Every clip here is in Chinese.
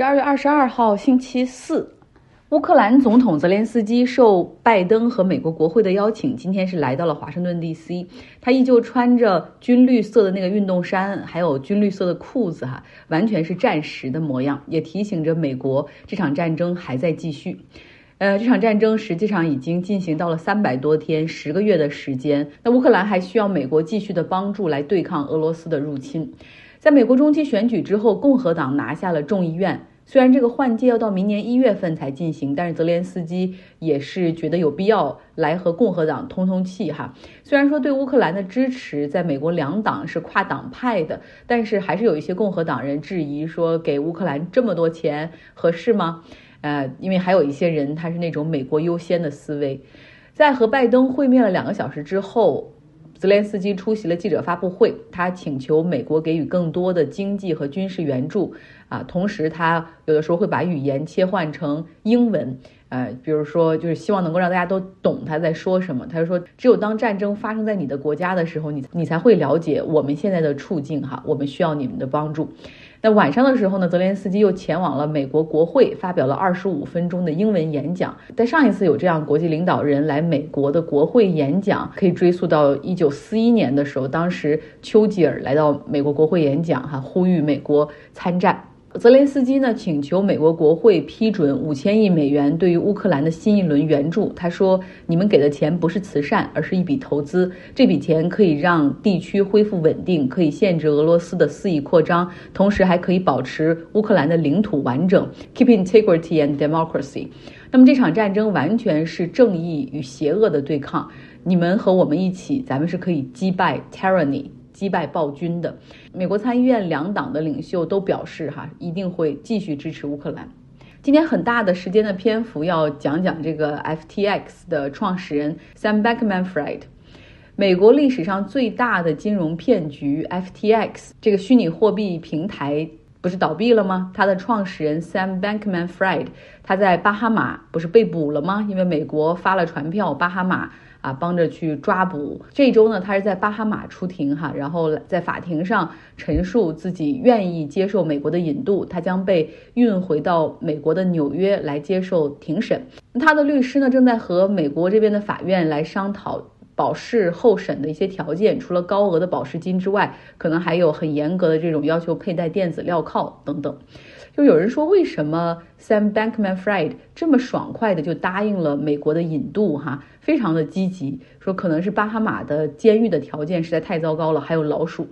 十二月二十二号，星期四，乌克兰总统泽连斯基受拜登和美国国会的邀请，今天是来到了华盛顿 D.C。他依旧穿着军绿色的那个运动衫，还有军绿色的裤子，哈，完全是战时的模样，也提醒着美国这场战争还在继续。呃，这场战争实际上已经进行到了三百多天，十个月的时间。那乌克兰还需要美国继续的帮助来对抗俄罗斯的入侵。在美国中期选举之后，共和党拿下了众议院。虽然这个换届要到明年一月份才进行，但是泽连斯基也是觉得有必要来和共和党通通气哈。虽然说对乌克兰的支持在美国两党是跨党派的，但是还是有一些共和党人质疑说，给乌克兰这么多钱合适吗？呃，因为还有一些人他是那种美国优先的思维。在和拜登会面了两个小时之后。泽连斯基出席了记者发布会，他请求美国给予更多的经济和军事援助，啊，同时他有的时候会把语言切换成英文，呃，比如说就是希望能够让大家都懂他在说什么。他就说，只有当战争发生在你的国家的时候，你你才会了解我们现在的处境，哈，我们需要你们的帮助。那晚上的时候呢，泽连斯基又前往了美国国会，发表了二十五分钟的英文演讲。在上一次有这样国际领导人来美国的国会演讲，可以追溯到一九四一年的时候，当时丘吉尔来到美国国会演讲，哈，呼吁美国参战。泽连斯基呢，请求美国国会批准五千亿美元对于乌克兰的新一轮援助。他说：“你们给的钱不是慈善，而是一笔投资。这笔钱可以让地区恢复稳定，可以限制俄罗斯的肆意扩张，同时还可以保持乌克兰的领土完整，keep integrity and democracy。那么这场战争完全是正义与邪恶的对抗。你们和我们一起，咱们是可以击败 tyranny。”击败暴君的美国参议院两党的领袖都表示，哈一定会继续支持乌克兰。今天很大的时间的篇幅要讲讲这个 FTX 的创始人 Sam Bankman-Fried，美国历史上最大的金融骗局 FTX 这个虚拟货币平台不是倒闭了吗？它的创始人 Sam Bankman-Fried 他在巴哈马不是被捕了吗？因为美国发了传票，巴哈马。啊，帮着去抓捕。这周呢，他是在巴哈马出庭哈，然后在法庭上陈述自己愿意接受美国的引渡，他将被运回到美国的纽约来接受庭审。他的律师呢，正在和美国这边的法院来商讨保释候审的一些条件，除了高额的保释金之外，可能还有很严格的这种要求，佩戴电子镣铐等等。就有人说，为什么 Sam Bankman-Fried 这么爽快的就答应了美国的引渡？哈，非常的积极，说可能是巴哈马的监狱的条件实在太糟糕了，还有老鼠。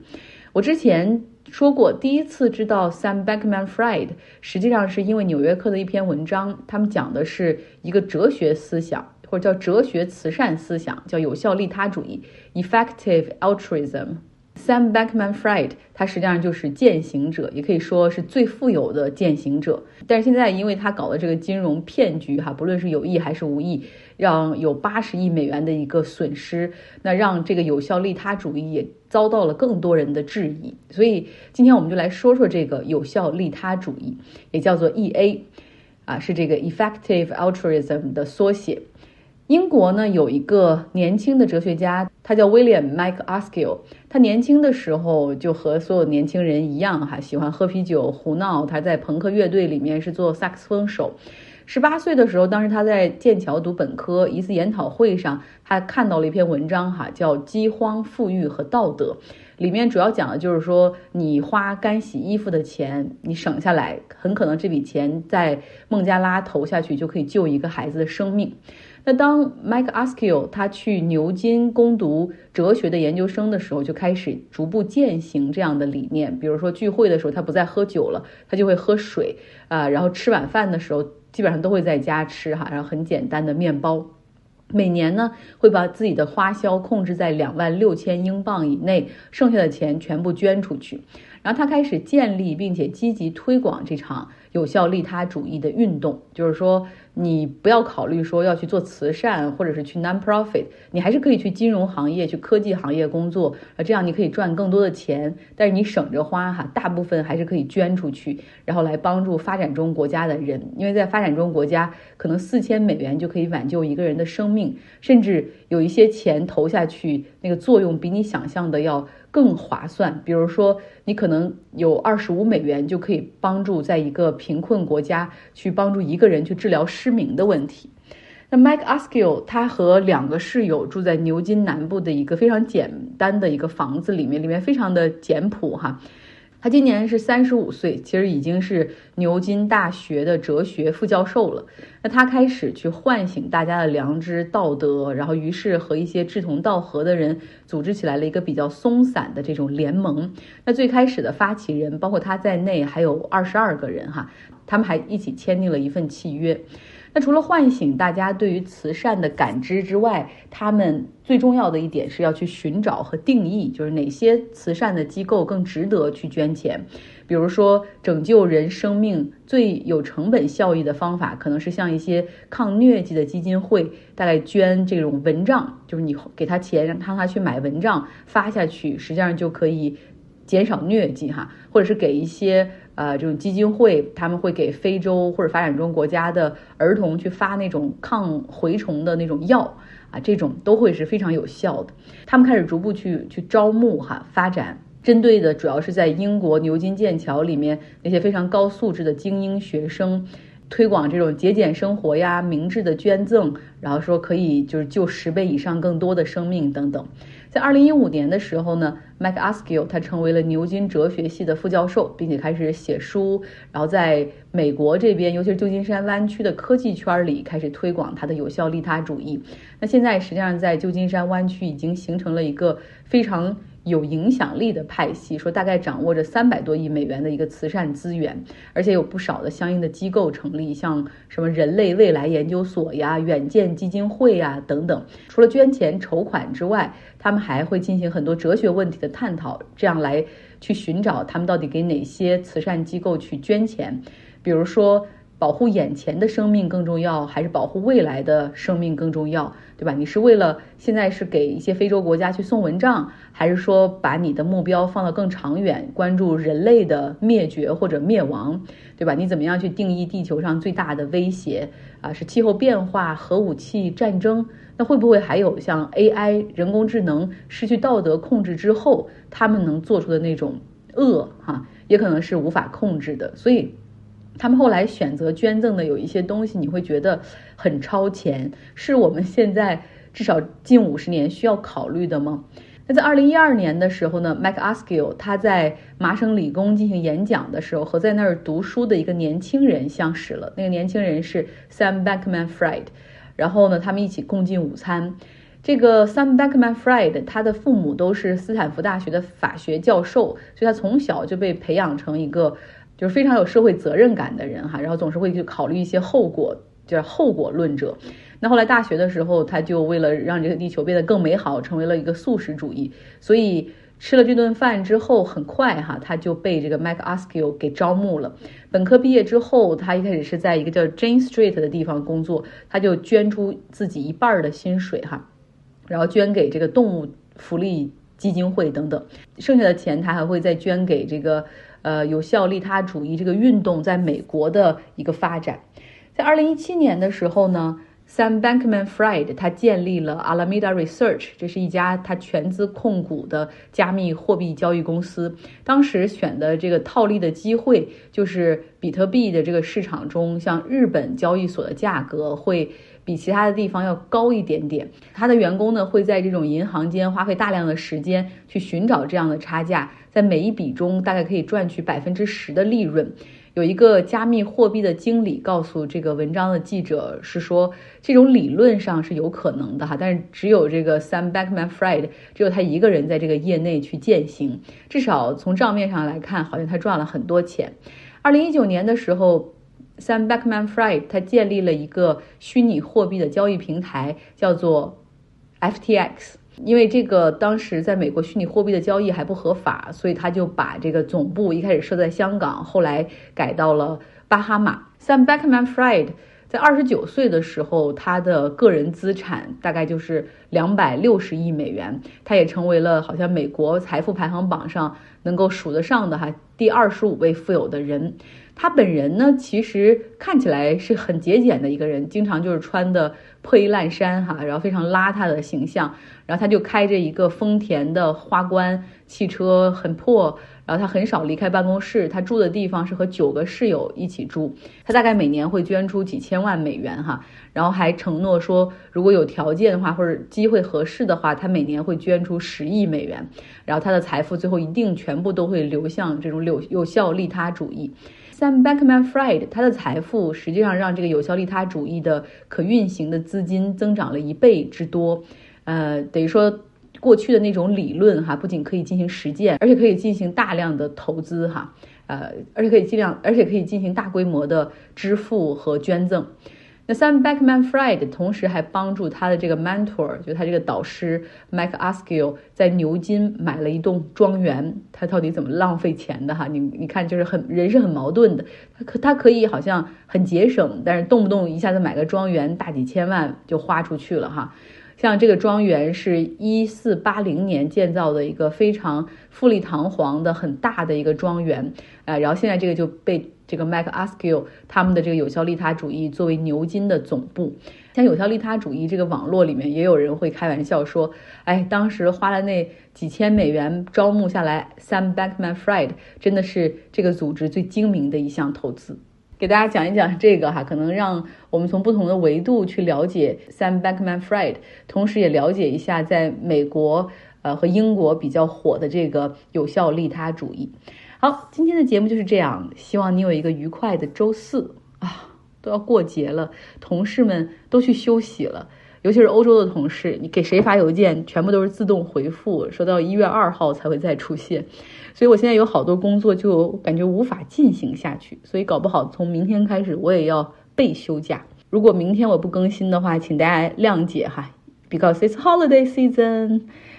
我之前说过，第一次知道 Sam Bankman-Fried，实际上是因为《纽约客》的一篇文章，他们讲的是一个哲学思想，或者叫哲学慈善思想，叫有效利他主义 （Effective Altruism）。Sam Bankman-Fried，他实际上就是践行者，也可以说是最富有的践行者。但是现在，因为他搞的这个金融骗局，哈，不论是有意还是无意，让有八十亿美元的一个损失，那让这个有效利他主义也遭到了更多人的质疑。所以今天我们就来说说这个有效利他主义，也叫做 E.A.，啊，是这个 Effective Altruism 的缩写。英国呢有一个年轻的哲学家，他叫 William Mike Askill。他年轻的时候就和所有年轻人一样，哈，喜欢喝啤酒、胡闹。他在朋克乐队里面是做萨克斯风手。十八岁的时候，当时他在剑桥读本科，一次研讨会上，他看到了一篇文章，哈，叫《饥荒、富裕和道德》。里面主要讲的就是说，你花干洗衣服的钱，你省下来，很可能这笔钱在孟加拉投下去，就可以救一个孩子的生命。那当 Mike Askill 他去牛津攻读哲学的研究生的时候，就开始逐步践行这样的理念。比如说聚会的时候，他不再喝酒了，他就会喝水啊。然后吃晚饭的时候，基本上都会在家吃哈，然后很简单的面包。每年呢，会把自己的花销控制在两万六千英镑以内，剩下的钱全部捐出去。然后他开始建立并且积极推广这场有效利他主义的运动，就是说。你不要考虑说要去做慈善，或者是去 non-profit，你还是可以去金融行业、去科技行业工作，啊，这样你可以赚更多的钱，但是你省着花哈，大部分还是可以捐出去，然后来帮助发展中国家的人，因为在发展中国家，可能四千美元就可以挽救一个人的生命，甚至有一些钱投下去，那个作用比你想象的要更划算。比如说，你可能有二十五美元就可以帮助在一个贫困国家去帮助一个人去治疗失明的问题。那 Mike a s k i l 他和两个室友住在牛津南部的一个非常简单的一个房子里面，里面非常的简朴哈。他今年是三十五岁，其实已经是牛津大学的哲学副教授了。那他开始去唤醒大家的良知道德，然后于是和一些志同道合的人组织起来了一个比较松散的这种联盟。那最开始的发起人包括他在内还有二十二个人哈，他们还一起签订了一份契约。那除了唤醒大家对于慈善的感知之外，他们最重要的一点是要去寻找和定义，就是哪些慈善的机构更值得去捐钱。比如说，拯救人生命最有成本效益的方法，可能是像一些抗疟疾的基金会，大概捐这种蚊帐，就是你给他钱，让他去买蚊帐发下去，实际上就可以减少疟疾哈，或者是给一些。呃，这种基金会他们会给非洲或者发展中国家的儿童去发那种抗蛔虫的那种药啊，这种都会是非常有效的。他们开始逐步去去招募哈，发展针对的主要是在英国牛津、剑桥里面那些非常高素质的精英学生。推广这种节俭生活呀，明智的捐赠，然后说可以就是救十倍以上更多的生命等等。在二零一五年的时候呢，Mike Askill 他成为了牛津哲学系的副教授，并且开始写书，然后在美国这边，尤其是旧金山湾区的科技圈里开始推广他的有效利他主义。那现在实际上在旧金山湾区已经形成了一个非常。有影响力的派系说，大概掌握着三百多亿美元的一个慈善资源，而且有不少的相应的机构成立，像什么人类未来研究所呀、远见基金会呀等等。除了捐钱筹款之外，他们还会进行很多哲学问题的探讨，这样来去寻找他们到底给哪些慈善机构去捐钱，比如说。保护眼前的生命更重要，还是保护未来的生命更重要？对吧？你是为了现在是给一些非洲国家去送蚊帐，还是说把你的目标放到更长远，关注人类的灭绝或者灭亡？对吧？你怎么样去定义地球上最大的威胁啊？是气候变化、核武器、战争？那会不会还有像 AI 人工智能失去道德控制之后，他们能做出的那种恶？哈，也可能是无法控制的。所以。他们后来选择捐赠的有一些东西，你会觉得很超前，是我们现在至少近五十年需要考虑的吗？那在二零一二年的时候呢，Mike Askill 他在麻省理工进行演讲的时候，和在那儿读书的一个年轻人相识了。那个年轻人是 Sam b a c k m a n f r i e d 然后呢，他们一起共进午餐。这个 Sam b a c k m a n f r i e d 他的父母都是斯坦福大学的法学教授，所以他从小就被培养成一个。就是非常有社会责任感的人哈，然后总是会去考虑一些后果，就是后果论者。那后来大学的时候，他就为了让这个地球变得更美好，成为了一个素食主义。所以吃了这顿饭之后，很快哈，他就被这个 Mike Askill 给招募了。本科毕业之后，他一开始是在一个叫 Jane Street 的地方工作，他就捐出自己一半的薪水哈，然后捐给这个动物福利基金会等等，剩下的钱他还会再捐给这个。呃，有效利他主义这个运动在美国的一个发展，在二零一七年的时候呢，Sam Bankman-Fried 他建立了 Alameda Research，这是一家他全资控股的加密货币交易公司。当时选的这个套利的机会，就是比特币的这个市场中，像日本交易所的价格会。比其他的地方要高一点点。他的员工呢会在这种银行间花费大量的时间去寻找这样的差价，在每一笔中大概可以赚取百分之十的利润。有一个加密货币的经理告诉这个文章的记者是说，这种理论上是有可能的哈，但是只有这个 Sam Bankman-Fried 只有他一个人在这个业内去践行。至少从账面上来看，好像他赚了很多钱。二零一九年的时候。Sam b a c k m a n f r i e d 他建立了一个虚拟货币的交易平台，叫做 FTX。因为这个当时在美国虚拟货币的交易还不合法，所以他就把这个总部一开始设在香港，后来改到了巴哈马。Sam b a c k m a n f r i e d 在二十九岁的时候，他的个人资产大概就是两百六十亿美元，他也成为了好像美国财富排行榜上能够数得上的哈第二十五位富有的人。他本人呢，其实看起来是很节俭的一个人，经常就是穿的破衣烂衫哈，然后非常邋遢的形象。然后他就开着一个丰田的花冠汽车，很破。然后他很少离开办公室，他住的地方是和九个室友一起住。他大概每年会捐出几千万美元哈，然后还承诺说，如果有条件的话或者机会合适的话，他每年会捐出十亿美元。然后他的财富最后一定全部都会流向这种有有效利他主义。Sam b a c k m a n f r i e d 他的财富实际上让这个有效利他主义的可运行的资金增长了一倍之多。呃，等于说。过去的那种理论哈，不仅可以进行实践，而且可以进行大量的投资哈，呃，而且可以尽量，而且可以进行大规模的支付和捐赠。那 Sam Bankman-Fried 同时还帮助他的这个 mentor，就他这个导师 Mike Askill 在牛津买了一栋庄园。他到底怎么浪费钱的哈？你你看，就是很人是很矛盾的。他可他可以好像很节省，但是动不动一下子买个庄园，大几千万就花出去了哈。像这个庄园是一四八零年建造的一个非常富丽堂皇的很大的一个庄园，呃，然后现在这个就被这个 Mac Askew 他们的这个有效利他主义作为牛津的总部。像有效利他主义这个网络里面也有人会开玩笑说，哎，当时花了那几千美元招募下来 Sam Bankman-Fried，真的是这个组织最精明的一项投资。给大家讲一讲这个哈，可能让我们从不同的维度去了解 Sam b a c k m a n f r i e d 同时也了解一下在美国呃和英国比较火的这个有效利他主义。好，今天的节目就是这样，希望你有一个愉快的周四啊，都要过节了，同事们都去休息了。尤其是欧洲的同事，你给谁发邮件，全部都是自动回复，说到一月二号才会再出现。所以我现在有好多工作就感觉无法进行下去，所以搞不好从明天开始我也要被休假。如果明天我不更新的话，请大家谅解哈，because it's holiday season。